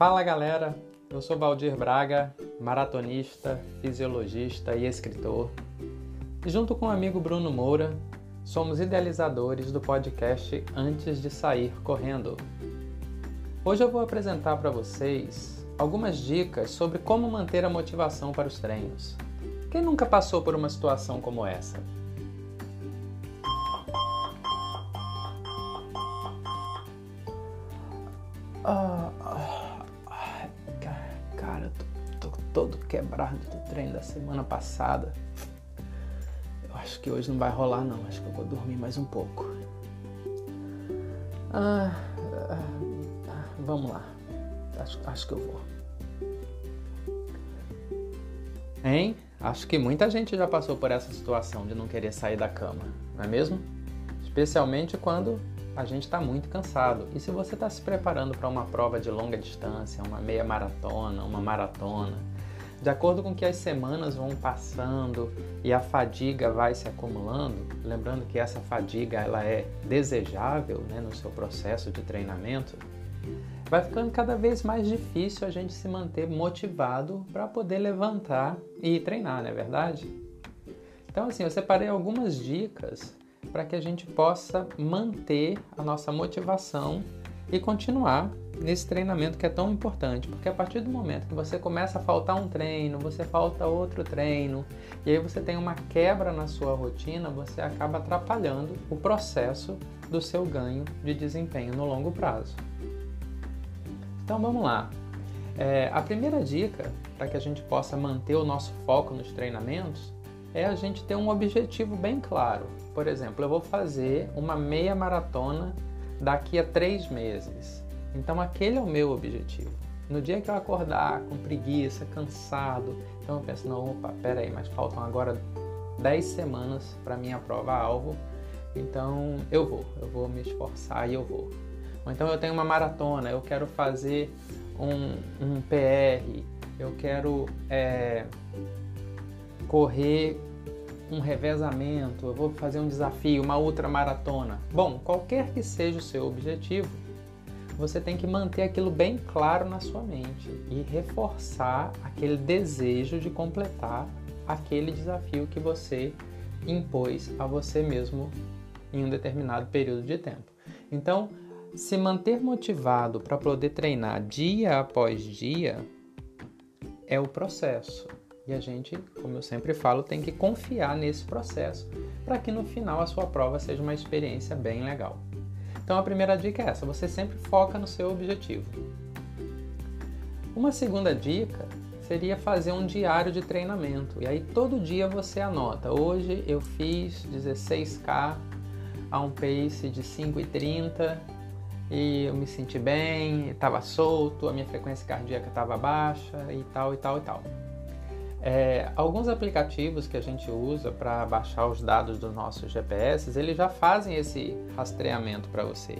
Fala galera, eu sou Valdir Braga, maratonista, fisiologista e escritor. E junto com o amigo Bruno Moura, somos idealizadores do podcast Antes de Sair Correndo. Hoje eu vou apresentar para vocês algumas dicas sobre como manter a motivação para os treinos. Quem nunca passou por uma situação como essa? Ah, todo quebrado do treino da semana passada. Eu acho que hoje não vai rolar não, acho que eu vou dormir mais um pouco. Ah, ah, vamos lá. Acho, acho que eu vou. Hein? Acho que muita gente já passou por essa situação de não querer sair da cama, não é mesmo? Especialmente quando a gente está muito cansado. E se você está se preparando para uma prova de longa distância, uma meia maratona, uma maratona, de acordo com que as semanas vão passando e a fadiga vai se acumulando, lembrando que essa fadiga ela é desejável né, no seu processo de treinamento, vai ficando cada vez mais difícil a gente se manter motivado para poder levantar e treinar, não é verdade? Então, assim, eu separei algumas dicas para que a gente possa manter a nossa motivação e continuar nesse treinamento que é tão importante, porque a partir do momento que você começa a faltar um treino, você falta outro treino, e aí você tem uma quebra na sua rotina, você acaba atrapalhando o processo do seu ganho de desempenho no longo prazo. Então vamos lá. É, a primeira dica para que a gente possa manter o nosso foco nos treinamentos é a gente ter um objetivo bem claro. Por exemplo, eu vou fazer uma meia maratona daqui a três meses. Então, aquele é o meu objetivo. No dia que eu acordar com preguiça, cansado, então eu penso: não, opa, peraí, mas faltam agora 10 semanas para minha prova-alvo, então eu vou, eu vou me esforçar e eu vou. Ou então eu tenho uma maratona, eu quero fazer um, um PR, eu quero é, correr um revezamento, eu vou fazer um desafio, uma outra maratona. Bom, qualquer que seja o seu objetivo, você tem que manter aquilo bem claro na sua mente e reforçar aquele desejo de completar aquele desafio que você impôs a você mesmo em um determinado período de tempo. Então, se manter motivado para poder treinar dia após dia é o processo. E a gente, como eu sempre falo, tem que confiar nesse processo para que no final a sua prova seja uma experiência bem legal. Então a primeira dica é essa: você sempre foca no seu objetivo. Uma segunda dica seria fazer um diário de treinamento. E aí todo dia você anota: hoje eu fiz 16K a um pace de 5,30 e eu me senti bem, estava solto, a minha frequência cardíaca estava baixa e tal e tal e tal. É, alguns aplicativos que a gente usa para baixar os dados dos nossos GPS, eles já fazem esse rastreamento para você.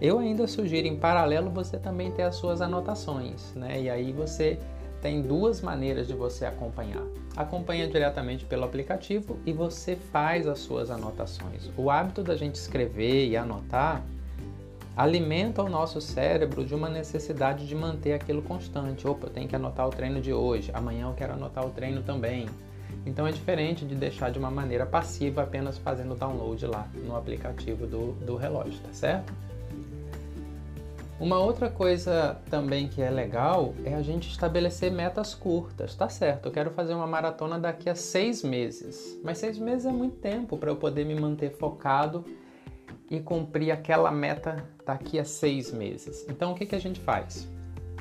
Eu ainda sugiro em paralelo você também ter as suas anotações, né? E aí você tem duas maneiras de você acompanhar. Acompanha diretamente pelo aplicativo e você faz as suas anotações. O hábito da gente escrever e anotar alimenta o nosso cérebro de uma necessidade de manter aquilo constante. Opa, eu tenho que anotar o treino de hoje, amanhã eu quero anotar o treino também. Então é diferente de deixar de uma maneira passiva apenas fazendo download lá no aplicativo do, do relógio, tá certo? Uma outra coisa também que é legal é a gente estabelecer metas curtas, tá certo? Eu quero fazer uma maratona daqui a seis meses, mas seis meses é muito tempo para eu poder me manter focado e cumprir aquela meta daqui a seis meses. Então, o que, que a gente faz?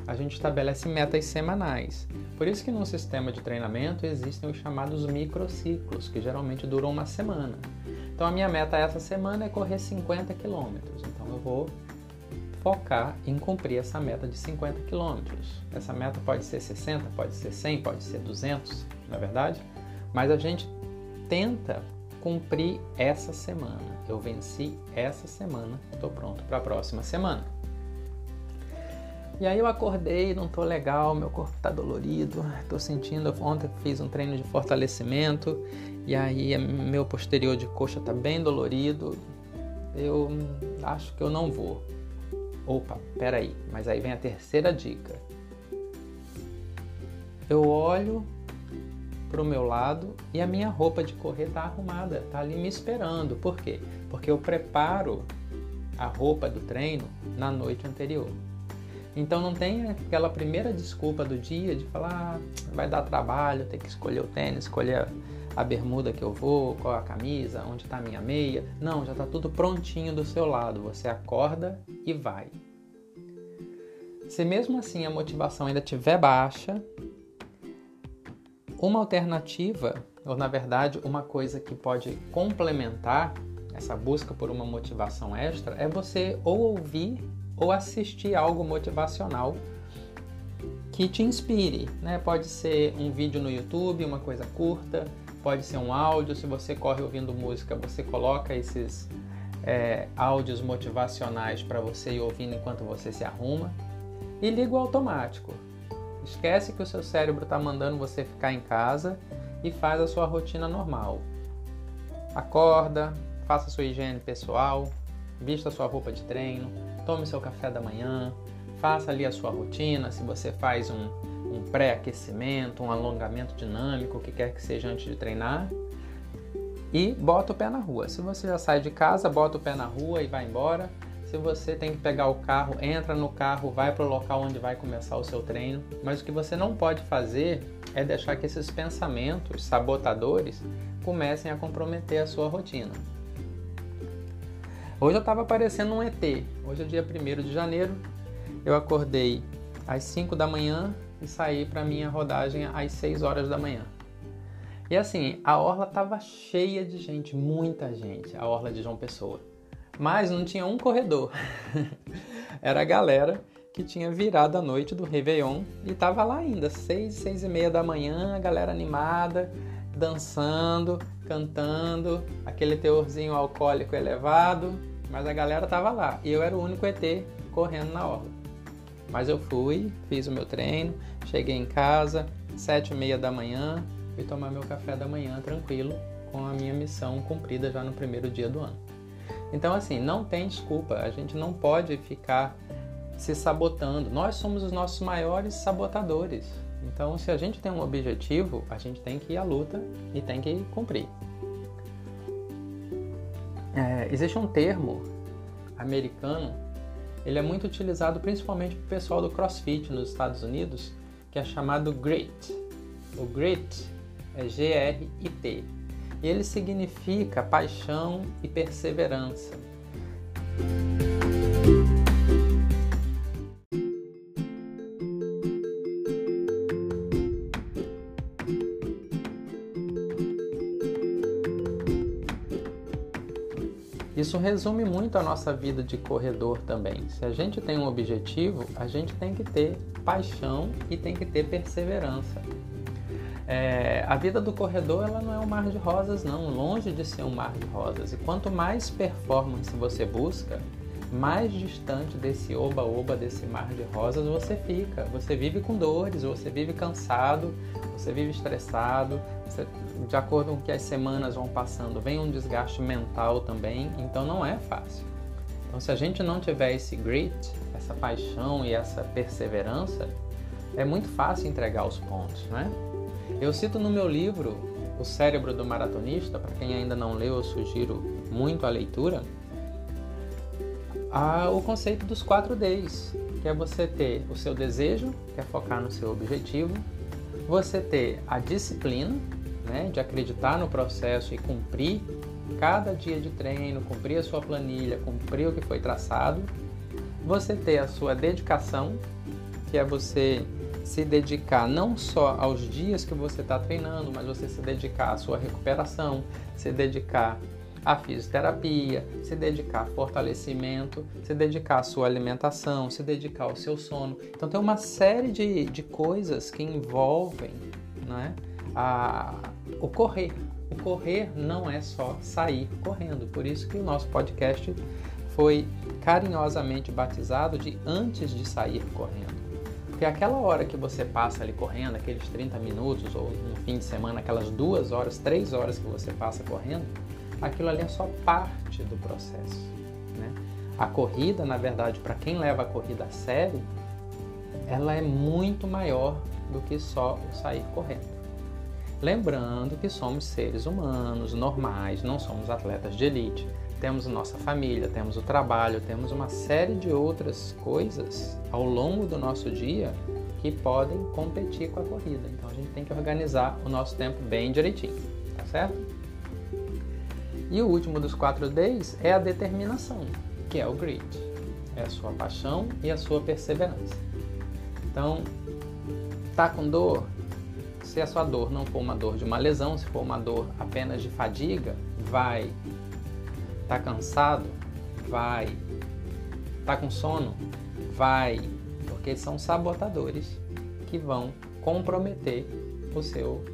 A gente estabelece metas semanais. Por isso que no sistema de treinamento existem os chamados microciclos, que geralmente duram uma semana. Então, a minha meta essa semana é correr 50 quilômetros. Então, eu vou focar em cumprir essa meta de 50 quilômetros. Essa meta pode ser 60, pode ser 100, pode ser 200, na é verdade? Mas a gente tenta cumpri essa semana. Eu venci essa semana, estou pronto para a próxima semana. E aí eu acordei, não estou legal, meu corpo está dolorido, estou sentindo. Ontem fiz um treino de fortalecimento e aí meu posterior de coxa está bem dolorido. Eu acho que eu não vou. Opa, peraí, mas aí vem a terceira dica. Eu olho para o meu lado e a minha roupa de correr está arrumada, está ali me esperando. Por quê? Porque eu preparo a roupa do treino na noite anterior. Então não tem aquela primeira desculpa do dia de falar ah, vai dar trabalho, tem que escolher o tênis, escolher a bermuda que eu vou, qual a camisa, onde está a minha meia. Não, já está tudo prontinho do seu lado. Você acorda e vai. Se mesmo assim a motivação ainda estiver baixa, uma alternativa, ou na verdade uma coisa que pode complementar essa busca por uma motivação extra, é você ou ouvir ou assistir algo motivacional que te inspire. Né? Pode ser um vídeo no YouTube, uma coisa curta, pode ser um áudio. Se você corre ouvindo música, você coloca esses é, áudios motivacionais para você ir ouvindo enquanto você se arruma. E liga o automático. Esquece que o seu cérebro está mandando você ficar em casa e faz a sua rotina normal. Acorda, faça sua higiene pessoal, vista sua roupa de treino, tome seu café da manhã, faça ali a sua rotina. Se você faz um, um pré-aquecimento, um alongamento dinâmico, o que quer que seja antes de treinar, e bota o pé na rua. Se você já sai de casa, bota o pé na rua e vai embora. Se você tem que pegar o carro, entra no carro, vai para o local onde vai começar o seu treino. Mas o que você não pode fazer é deixar que esses pensamentos sabotadores comecem a comprometer a sua rotina. Hoje eu estava parecendo um ET. Hoje é dia 1 de janeiro. Eu acordei às 5 da manhã e saí para minha rodagem às 6 horas da manhã. E assim, a orla estava cheia de gente, muita gente, a orla de João Pessoa mas não tinha um corredor. Era a galera que tinha virado a noite do Réveillon e tava lá ainda, seis, seis e meia da manhã, a galera animada, dançando, cantando, aquele teorzinho alcoólico elevado, mas a galera tava lá e eu era o único ET correndo na orla. Mas eu fui, fiz o meu treino, cheguei em casa, sete e meia da manhã, fui tomar meu café da manhã tranquilo, com a minha missão cumprida já no primeiro dia do ano. Então, assim, não tem desculpa, a gente não pode ficar se sabotando. Nós somos os nossos maiores sabotadores. Então, se a gente tem um objetivo, a gente tem que ir à luta e tem que cumprir. É, existe um termo americano, ele é muito utilizado principalmente para o pessoal do CrossFit nos Estados Unidos, que é chamado GRIT. O GRIT é G-R-I-T e ele significa paixão e perseverança. Isso resume muito a nossa vida de corredor também. Se a gente tem um objetivo, a gente tem que ter paixão e tem que ter perseverança. É, a vida do corredor ela não é um mar de rosas, não, longe de ser um mar de rosas. E quanto mais performance você busca, mais distante desse oba-oba, desse mar de rosas você fica. Você vive com dores, você vive cansado, você vive estressado, você, de acordo com que as semanas vão passando, vem um desgaste mental também, então não é fácil. Então, se a gente não tiver esse grit, essa paixão e essa perseverança, é muito fácil entregar os pontos, né? Eu cito no meu livro O Cérebro do Maratonista, para quem ainda não leu, eu sugiro muito a leitura, a, o conceito dos 4 Ds, que é você ter o seu desejo, que é focar no seu objetivo, você ter a disciplina, né, de acreditar no processo e cumprir cada dia de treino, cumprir a sua planilha, cumprir o que foi traçado, você ter a sua dedicação, que é você se dedicar não só aos dias que você está treinando, mas você se dedicar à sua recuperação, se dedicar à fisioterapia, se dedicar a fortalecimento, se dedicar à sua alimentação, se dedicar ao seu sono. Então tem uma série de, de coisas que envolvem né, a, o correr. O correr não é só sair correndo, por isso que o nosso podcast foi carinhosamente batizado de antes de sair correndo. Porque aquela hora que você passa ali correndo, aqueles 30 minutos, ou no fim de semana, aquelas duas horas, três horas que você passa correndo, aquilo ali é só parte do processo. Né? A corrida, na verdade, para quem leva a corrida a sério, ela é muito maior do que só o sair correndo. Lembrando que somos seres humanos, normais, não somos atletas de elite. Temos nossa família, temos o trabalho, temos uma série de outras coisas ao longo do nosso dia que podem competir com a corrida. Então a gente tem que organizar o nosso tempo bem direitinho, tá certo? E o último dos quatro Ds é a determinação, que é o grit. É a sua paixão e a sua perseverança. Então, tá com dor? Se a sua dor não for uma dor de uma lesão, se for uma dor apenas de fadiga, vai. Tá cansado? Vai. Tá com sono? Vai porque são sabotadores que vão comprometer o seu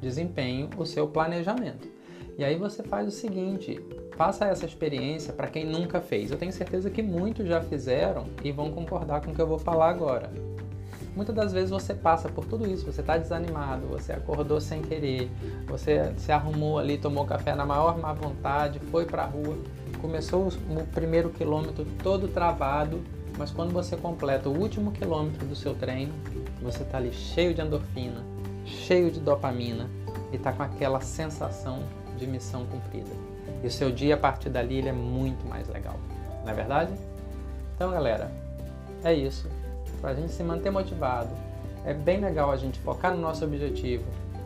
desempenho, o seu planejamento. E aí você faz o seguinte: faça essa experiência para quem nunca fez. Eu tenho certeza que muitos já fizeram e vão concordar com o que eu vou falar agora. Muitas das vezes você passa por tudo isso, você está desanimado, você acordou sem querer, você se arrumou ali, tomou café na maior má vontade, foi para a rua, começou o primeiro quilômetro todo travado mas quando você completa o último quilômetro do seu treino, você está ali cheio de endorfina, cheio de dopamina e está com aquela sensação de missão cumprida. E o seu dia a partir dali é muito mais legal, não é verdade? Então, galera, é isso. Para a gente se manter motivado, é bem legal a gente focar no nosso objetivo,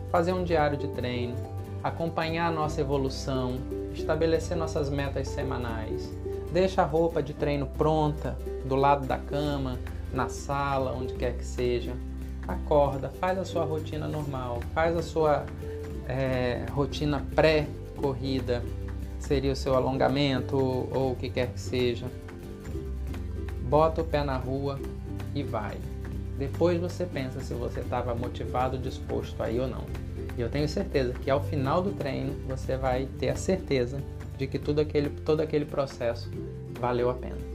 fazer um diário de treino, acompanhar a nossa evolução, estabelecer nossas metas semanais Deixa a roupa de treino pronta do lado da cama, na sala, onde quer que seja. Acorda, faz a sua rotina normal, faz a sua é, rotina pré-corrida, seria o seu alongamento ou o que quer que seja. Bota o pé na rua e vai. Depois você pensa se você estava motivado, disposto aí ou não. E eu tenho certeza que ao final do treino você vai ter a certeza de que tudo aquele, todo aquele processo valeu a pena.